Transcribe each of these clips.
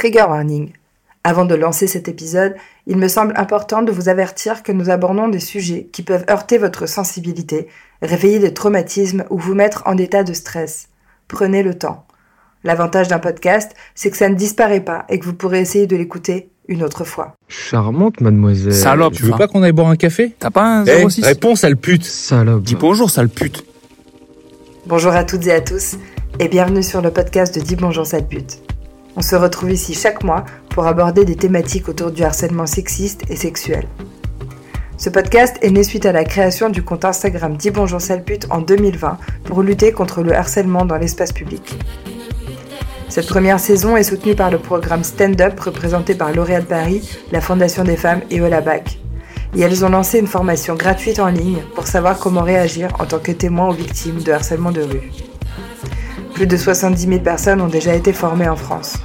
Trigger warning. Avant de lancer cet épisode, il me semble important de vous avertir que nous abordons des sujets qui peuvent heurter votre sensibilité, réveiller des traumatismes ou vous mettre en état de stress. Prenez le temps. L'avantage d'un podcast, c'est que ça ne disparaît pas et que vous pourrez essayer de l'écouter une autre fois. Charmante, mademoiselle. Salope, Tu veux pas qu'on aille boire un café? T'as pas un Eh, 06 réponds, sale pute Salope. Dis bonjour, sale pute. Bonjour à toutes et à tous et bienvenue sur le podcast de Dis bonjour sale pute. On se retrouve ici chaque mois pour aborder des thématiques autour du harcèlement sexiste et sexuel. Ce podcast est né suite à la création du compte Instagram Dis bonjour sale pute en 2020 pour lutter contre le harcèlement dans l'espace public. Cette première saison est soutenue par le programme Stand Up représenté par L'Oréal Paris, la Fondation des femmes et Olabac. Et elles ont lancé une formation gratuite en ligne pour savoir comment réagir en tant que témoin aux victimes de harcèlement de rue. Plus de 70 000 personnes ont déjà été formées en France.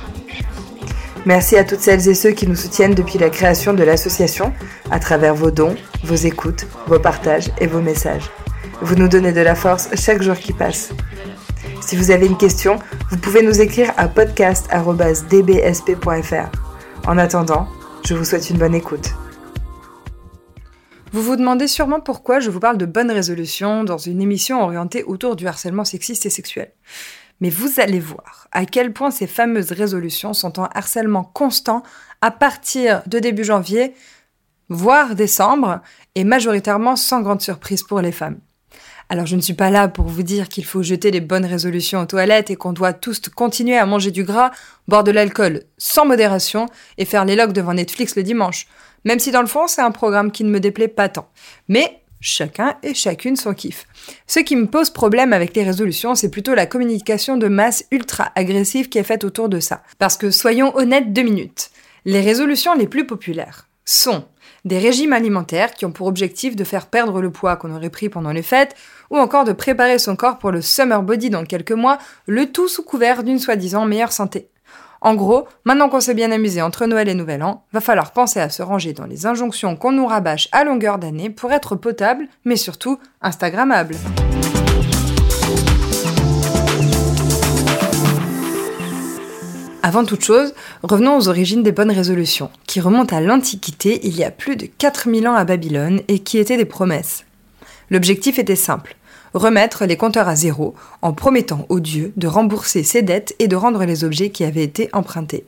Merci à toutes celles et ceux qui nous soutiennent depuis la création de l'association, à travers vos dons, vos écoutes, vos partages et vos messages. Vous nous donnez de la force chaque jour qui passe. Si vous avez une question, vous pouvez nous écrire à podcast.dbsp.fr. En attendant, je vous souhaite une bonne écoute. Vous vous demandez sûrement pourquoi je vous parle de bonnes résolutions dans une émission orientée autour du harcèlement sexiste et sexuel. Mais vous allez voir à quel point ces fameuses résolutions sont en harcèlement constant à partir de début janvier, voire décembre, et majoritairement sans grande surprise pour les femmes. Alors je ne suis pas là pour vous dire qu'il faut jeter les bonnes résolutions aux toilettes et qu'on doit tous continuer à manger du gras, boire de l'alcool sans modération et faire les logs devant Netflix le dimanche. Même si dans le fond c'est un programme qui ne me déplaît pas tant. Mais chacun et chacune son kiff. Ce qui me pose problème avec les résolutions, c'est plutôt la communication de masse ultra agressive qui est faite autour de ça. Parce que soyons honnêtes deux minutes. Les résolutions les plus populaires sont des régimes alimentaires qui ont pour objectif de faire perdre le poids qu'on aurait pris pendant les fêtes, ou encore de préparer son corps pour le summer body dans quelques mois, le tout sous couvert d'une soi-disant meilleure santé. En gros, maintenant qu'on s'est bien amusé entre Noël et Nouvel An, va falloir penser à se ranger dans les injonctions qu'on nous rabâche à longueur d'année pour être potable, mais surtout Instagrammable. Avant toute chose, revenons aux origines des bonnes résolutions, qui remontent à l'Antiquité il y a plus de 4000 ans à Babylone et qui étaient des promesses. L'objectif était simple, remettre les compteurs à zéro en promettant aux dieux de rembourser ses dettes et de rendre les objets qui avaient été empruntés.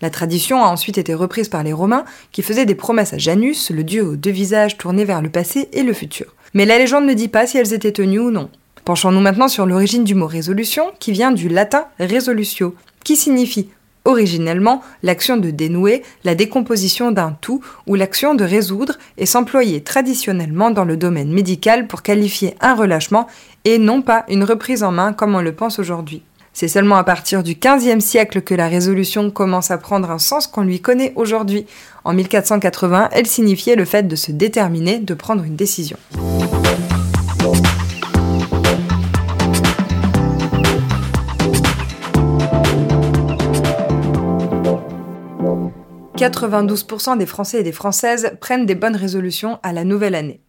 La tradition a ensuite été reprise par les Romains qui faisaient des promesses à Janus, le dieu aux deux visages tournés vers le passé et le futur. Mais la légende ne dit pas si elles étaient tenues ou non. Penchons-nous maintenant sur l'origine du mot résolution qui vient du latin resolutio, qui signifie originellement l'action de dénouer, la décomposition d'un tout ou l'action de résoudre et s'employer traditionnellement dans le domaine médical pour qualifier un relâchement et non pas une reprise en main comme on le pense aujourd'hui. C'est seulement à partir du XVe siècle que la résolution commence à prendre un sens qu'on lui connaît aujourd'hui. En 1480, elle signifiait le fait de se déterminer, de prendre une décision. 92% des Français et des Françaises prennent des bonnes résolutions à la nouvelle année.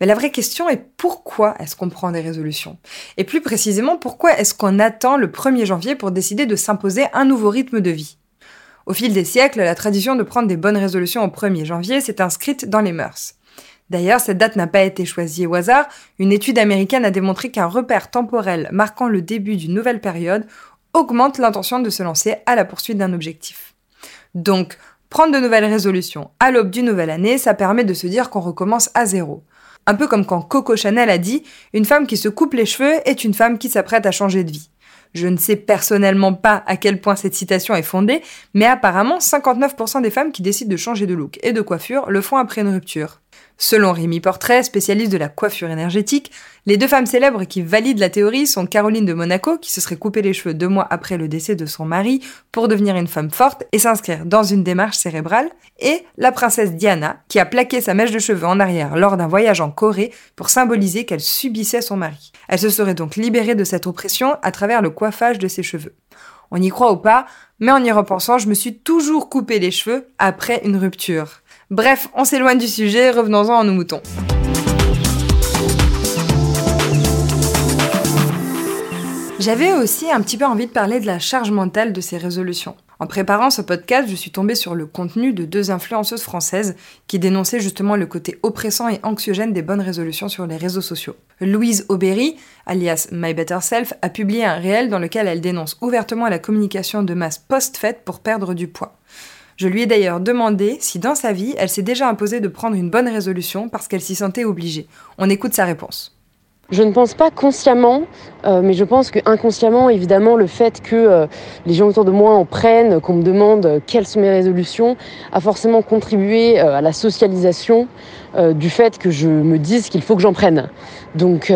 Mais la vraie question est pourquoi est-ce qu'on prend des résolutions? Et plus précisément, pourquoi est-ce qu'on attend le 1er janvier pour décider de s'imposer un nouveau rythme de vie? Au fil des siècles, la tradition de prendre des bonnes résolutions au 1er janvier s'est inscrite dans les mœurs. D'ailleurs, cette date n'a pas été choisie au hasard. Une étude américaine a démontré qu'un repère temporel marquant le début d'une nouvelle période augmente l'intention de se lancer à la poursuite d'un objectif. Donc, Prendre de nouvelles résolutions à l'aube d'une nouvelle année, ça permet de se dire qu'on recommence à zéro. Un peu comme quand Coco Chanel a dit Une femme qui se coupe les cheveux est une femme qui s'apprête à changer de vie. Je ne sais personnellement pas à quel point cette citation est fondée, mais apparemment 59% des femmes qui décident de changer de look et de coiffure le font après une rupture. Selon Rémi Portrait, spécialiste de la coiffure énergétique, les deux femmes célèbres qui valident la théorie sont Caroline de Monaco, qui se serait coupé les cheveux deux mois après le décès de son mari pour devenir une femme forte et s'inscrire dans une démarche cérébrale, et la princesse Diana, qui a plaqué sa mèche de cheveux en arrière lors d'un voyage en Corée pour symboliser qu'elle subissait son mari. Elle se serait donc libérée de cette oppression à travers le coiffage de ses cheveux. On y croit ou pas, mais en y repensant, je me suis toujours coupé les cheveux après une rupture. Bref, on s'éloigne du sujet, revenons-en à nos moutons. J'avais aussi un petit peu envie de parler de la charge mentale de ces résolutions. En préparant ce podcast, je suis tombée sur le contenu de deux influenceuses françaises qui dénonçaient justement le côté oppressant et anxiogène des bonnes résolutions sur les réseaux sociaux. Louise Aubéry, alias My Better Self, a publié un réel dans lequel elle dénonce ouvertement la communication de masse post-fête pour perdre du poids. Je lui ai d'ailleurs demandé si dans sa vie, elle s'est déjà imposée de prendre une bonne résolution parce qu'elle s'y sentait obligée. On écoute sa réponse. Je ne pense pas consciemment, euh, mais je pense que inconsciemment, évidemment, le fait que euh, les gens autour de moi en prennent, qu'on me demande euh, quelles sont mes résolutions, a forcément contribué à la socialisation du fait que je me dise qu'il faut que j'en prenne. Donc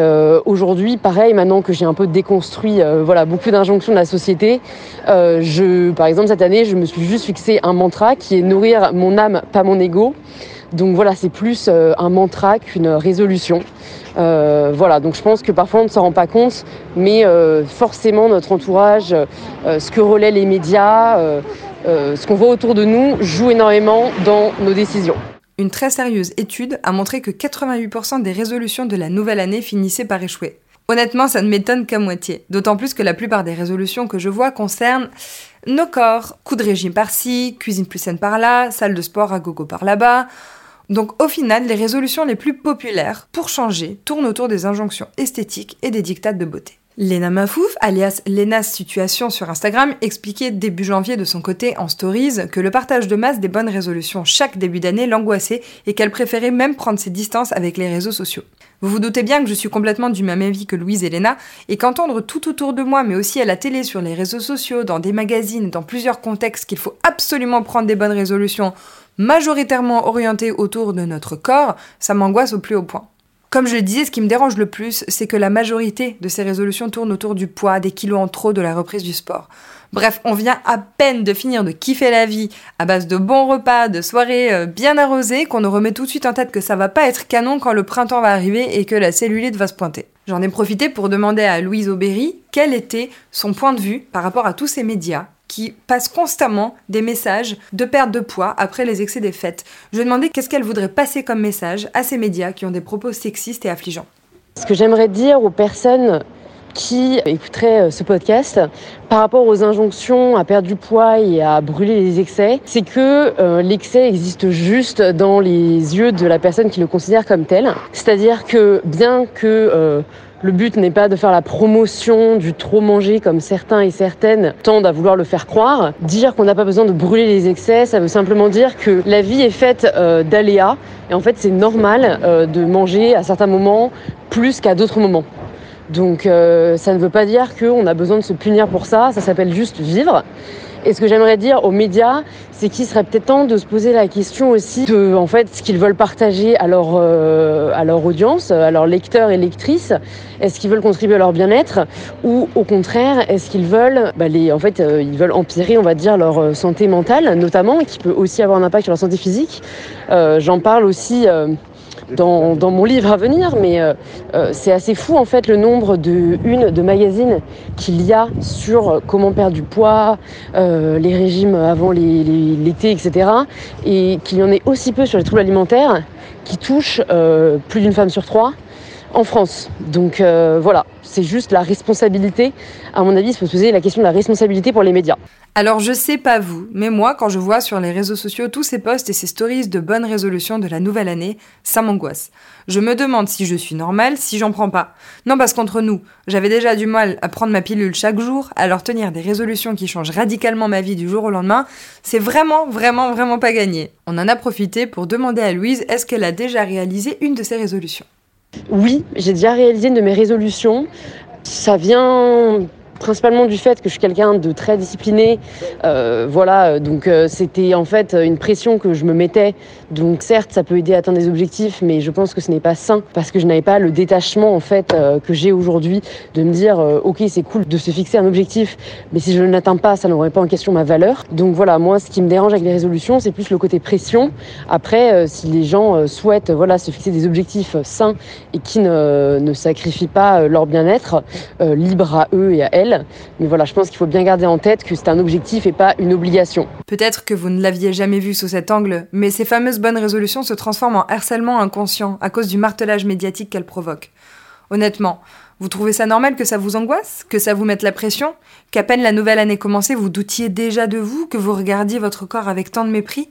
aujourd'hui, pareil, maintenant que j'ai un peu déconstruit voilà, beaucoup d'injonctions de la société, je, par exemple, cette année, je me suis juste fixé un mantra qui est nourrir mon âme, pas mon ego. Donc voilà, c'est plus un mantra qu'une résolution. Euh, voilà, donc je pense que parfois on ne s'en rend pas compte, mais euh, forcément notre entourage, euh, ce que relaient les médias, ce qu'on voit autour de nous joue énormément dans nos décisions. Une très sérieuse étude a montré que 88% des résolutions de la nouvelle année finissaient par échouer. Honnêtement, ça ne m'étonne qu'à moitié. D'autant plus que la plupart des résolutions que je vois concernent nos corps. Coup de régime par-ci, cuisine plus saine par-là, salle de sport à gogo par là-bas. Donc au final, les résolutions les plus populaires pour changer tournent autour des injonctions esthétiques et des dictates de beauté. Lena Mafouf, alias Lena's Situation sur Instagram, expliquait début janvier de son côté en stories que le partage de masse des bonnes résolutions chaque début d'année l'angoissait et qu'elle préférait même prendre ses distances avec les réseaux sociaux. Vous vous doutez bien que je suis complètement du même avis que Louise et Lena, et qu'entendre tout autour de moi, mais aussi à la télé, sur les réseaux sociaux, dans des magazines, dans plusieurs contextes, qu'il faut absolument prendre des bonnes résolutions majoritairement orienté autour de notre corps, ça m'angoisse au plus haut point. Comme je le disais, ce qui me dérange le plus, c'est que la majorité de ces résolutions tournent autour du poids, des kilos en trop, de la reprise du sport. Bref, on vient à peine de finir de kiffer la vie à base de bons repas, de soirées euh, bien arrosées, qu'on nous remet tout de suite en tête que ça va pas être canon quand le printemps va arriver et que la cellulite va se pointer. J'en ai profité pour demander à Louise Aubéry quel était son point de vue par rapport à tous ces médias qui passe constamment des messages de perte de poids après les excès des fêtes. Je lui ai qu'est-ce qu'elle voudrait passer comme message à ces médias qui ont des propos sexistes et affligeants. Ce que j'aimerais dire aux personnes qui écouteraient euh, ce podcast par rapport aux injonctions à perdre du poids et à brûler les excès, c'est que euh, l'excès existe juste dans les yeux de la personne qui le considère comme tel. C'est-à-dire que bien que euh, le but n'est pas de faire la promotion du trop manger comme certains et certaines tendent à vouloir le faire croire. Dire qu'on n'a pas besoin de brûler les excès, ça veut simplement dire que la vie est faite d'aléas et en fait c'est normal de manger à certains moments plus qu'à d'autres moments. Donc euh, ça ne veut pas dire qu'on a besoin de se punir pour ça, ça s'appelle juste vivre. Et ce que j'aimerais dire aux médias, c'est qu'il serait peut-être temps de se poser la question aussi de en fait, ce qu'ils veulent partager à leur, euh, à leur audience, à leurs lecteurs et lectrices. Est-ce qu'ils veulent contribuer à leur bien-être ou au contraire, est-ce qu'ils veulent, bah, en fait, euh, ils veulent empirer, on va dire, leur euh, santé mentale notamment, qui peut aussi avoir un impact sur leur santé physique. J'en parle aussi dans, mon livre à venir, mais euh, euh, c'est assez fou en fait le nombre de une de magazines qu'il y a sur comment perdre du poids, euh, les régimes avant l'été, etc. Et qu'il y en ait aussi peu sur les troubles alimentaires qui touchent plus d'une femme sur trois en France. Donc voilà, c'est juste la responsabilité. À mon avis, il faut se poser la question de la responsabilité pour les médias. Alors je sais pas vous, mais moi quand je vois sur les réseaux sociaux tous ces posts et ces stories de bonnes résolutions de la nouvelle année, ça m'angoisse. Je me demande si je suis normale, si j'en prends pas. Non parce qu'entre nous, j'avais déjà du mal à prendre ma pilule chaque jour, leur tenir des résolutions qui changent radicalement ma vie du jour au lendemain, c'est vraiment vraiment vraiment pas gagné. On en a profité pour demander à Louise est-ce qu'elle a déjà réalisé une de ses résolutions? Oui, j'ai déjà réalisé une de mes résolutions. Ça vient principalement du fait que je suis quelqu'un de très discipliné. Euh, voilà, donc euh, c'était en fait une pression que je me mettais. Donc certes, ça peut aider à atteindre des objectifs, mais je pense que ce n'est pas sain parce que je n'avais pas le détachement en fait euh, que j'ai aujourd'hui de me dire ok c'est cool de se fixer un objectif, mais si je ne l'atteins pas, ça n'aurait pas en question ma valeur. Donc voilà, moi ce qui me dérange avec les résolutions, c'est plus le côté pression. Après, si les gens souhaitent voilà se fixer des objectifs sains et qui ne, ne sacrifient pas leur bien-être, libre à eux et à elles mais voilà, je pense qu'il faut bien garder en tête que c'est un objectif et pas une obligation. Peut-être que vous ne l'aviez jamais vu sous cet angle, mais ces fameuses bonnes résolutions se transforment en harcèlement inconscient à cause du martelage médiatique qu'elles provoquent. Honnêtement, Vous trouvez ça normal que ça vous angoisse Que ça vous mette la pression Qu'à peine la nouvelle année commençait, vous doutiez déjà de vous Que vous regardiez votre corps avec tant de mépris?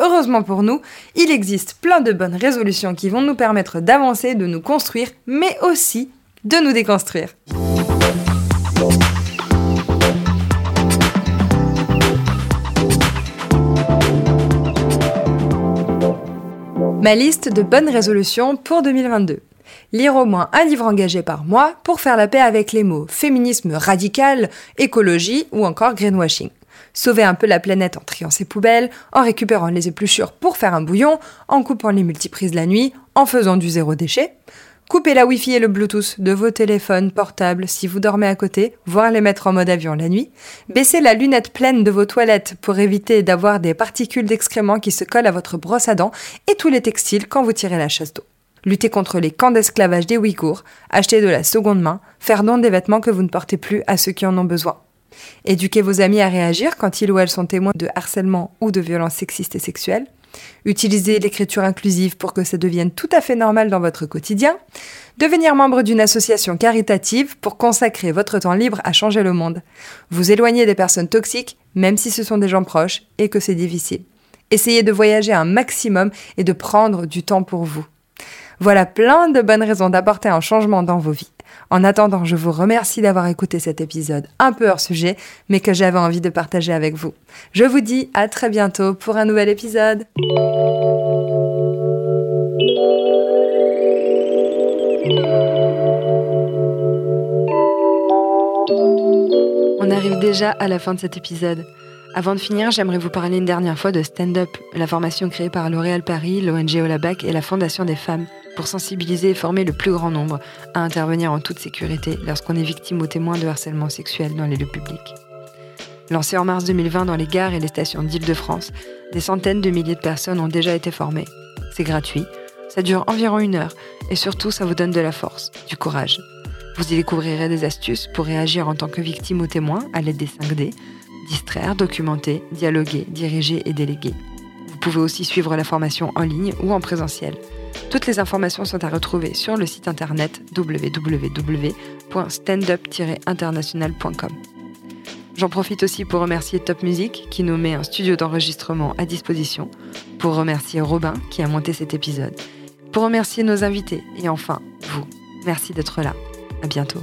Heureusement pour nous, il existe plein de bonnes résolutions qui vont nous permettre d'avancer, de nous construire, mais aussi de nous déconstruire. Ma liste de bonnes résolutions pour 2022. Lire au moins un livre engagé par mois pour faire la paix avec les mots féminisme radical, écologie ou encore greenwashing. Sauver un peu la planète en triant ses poubelles, en récupérant les épluchures pour faire un bouillon, en coupant les multiprises la nuit, en faisant du zéro déchet. Coupez la Wi-Fi et le Bluetooth de vos téléphones portables si vous dormez à côté, voire les mettre en mode avion la nuit. Baissez la lunette pleine de vos toilettes pour éviter d'avoir des particules d'excréments qui se collent à votre brosse à dents et tous les textiles quand vous tirez la chasse d'eau. Lutter contre les camps d'esclavage des Ouïghours, acheter de la seconde main, faire don des vêtements que vous ne portez plus à ceux qui en ont besoin. Éduquer vos amis à réagir quand ils ou elles sont témoins de harcèlement ou de violences sexistes et sexuelles. Utilisez l'écriture inclusive pour que ça devienne tout à fait normal dans votre quotidien. Devenir membre d'une association caritative pour consacrer votre temps libre à changer le monde. Vous éloigner des personnes toxiques, même si ce sont des gens proches et que c'est difficile. Essayez de voyager un maximum et de prendre du temps pour vous. Voilà plein de bonnes raisons d'apporter un changement dans vos vies. En attendant, je vous remercie d'avoir écouté cet épisode un peu hors sujet, mais que j'avais envie de partager avec vous. Je vous dis à très bientôt pour un nouvel épisode. On arrive déjà à la fin de cet épisode. Avant de finir, j'aimerais vous parler une dernière fois de Stand Up, la formation créée par L'Oréal Paris, l'ONG Olabac et la Fondation des femmes pour sensibiliser et former le plus grand nombre à intervenir en toute sécurité lorsqu'on est victime ou témoin de harcèlement sexuel dans les lieux publics. Lancé en mars 2020 dans les gares et les stations d'Île-de-France, des centaines de milliers de personnes ont déjà été formées. C'est gratuit, ça dure environ une heure et surtout ça vous donne de la force, du courage. Vous y découvrirez des astuces pour réagir en tant que victime ou témoin à l'aide des 5D, distraire, documenter, dialoguer, diriger et déléguer. Vous pouvez aussi suivre la formation en ligne ou en présentiel. Toutes les informations sont à retrouver sur le site internet www.standup-international.com. J'en profite aussi pour remercier Top Music qui nous met un studio d'enregistrement à disposition, pour remercier Robin qui a monté cet épisode, pour remercier nos invités et enfin vous. Merci d'être là. À bientôt.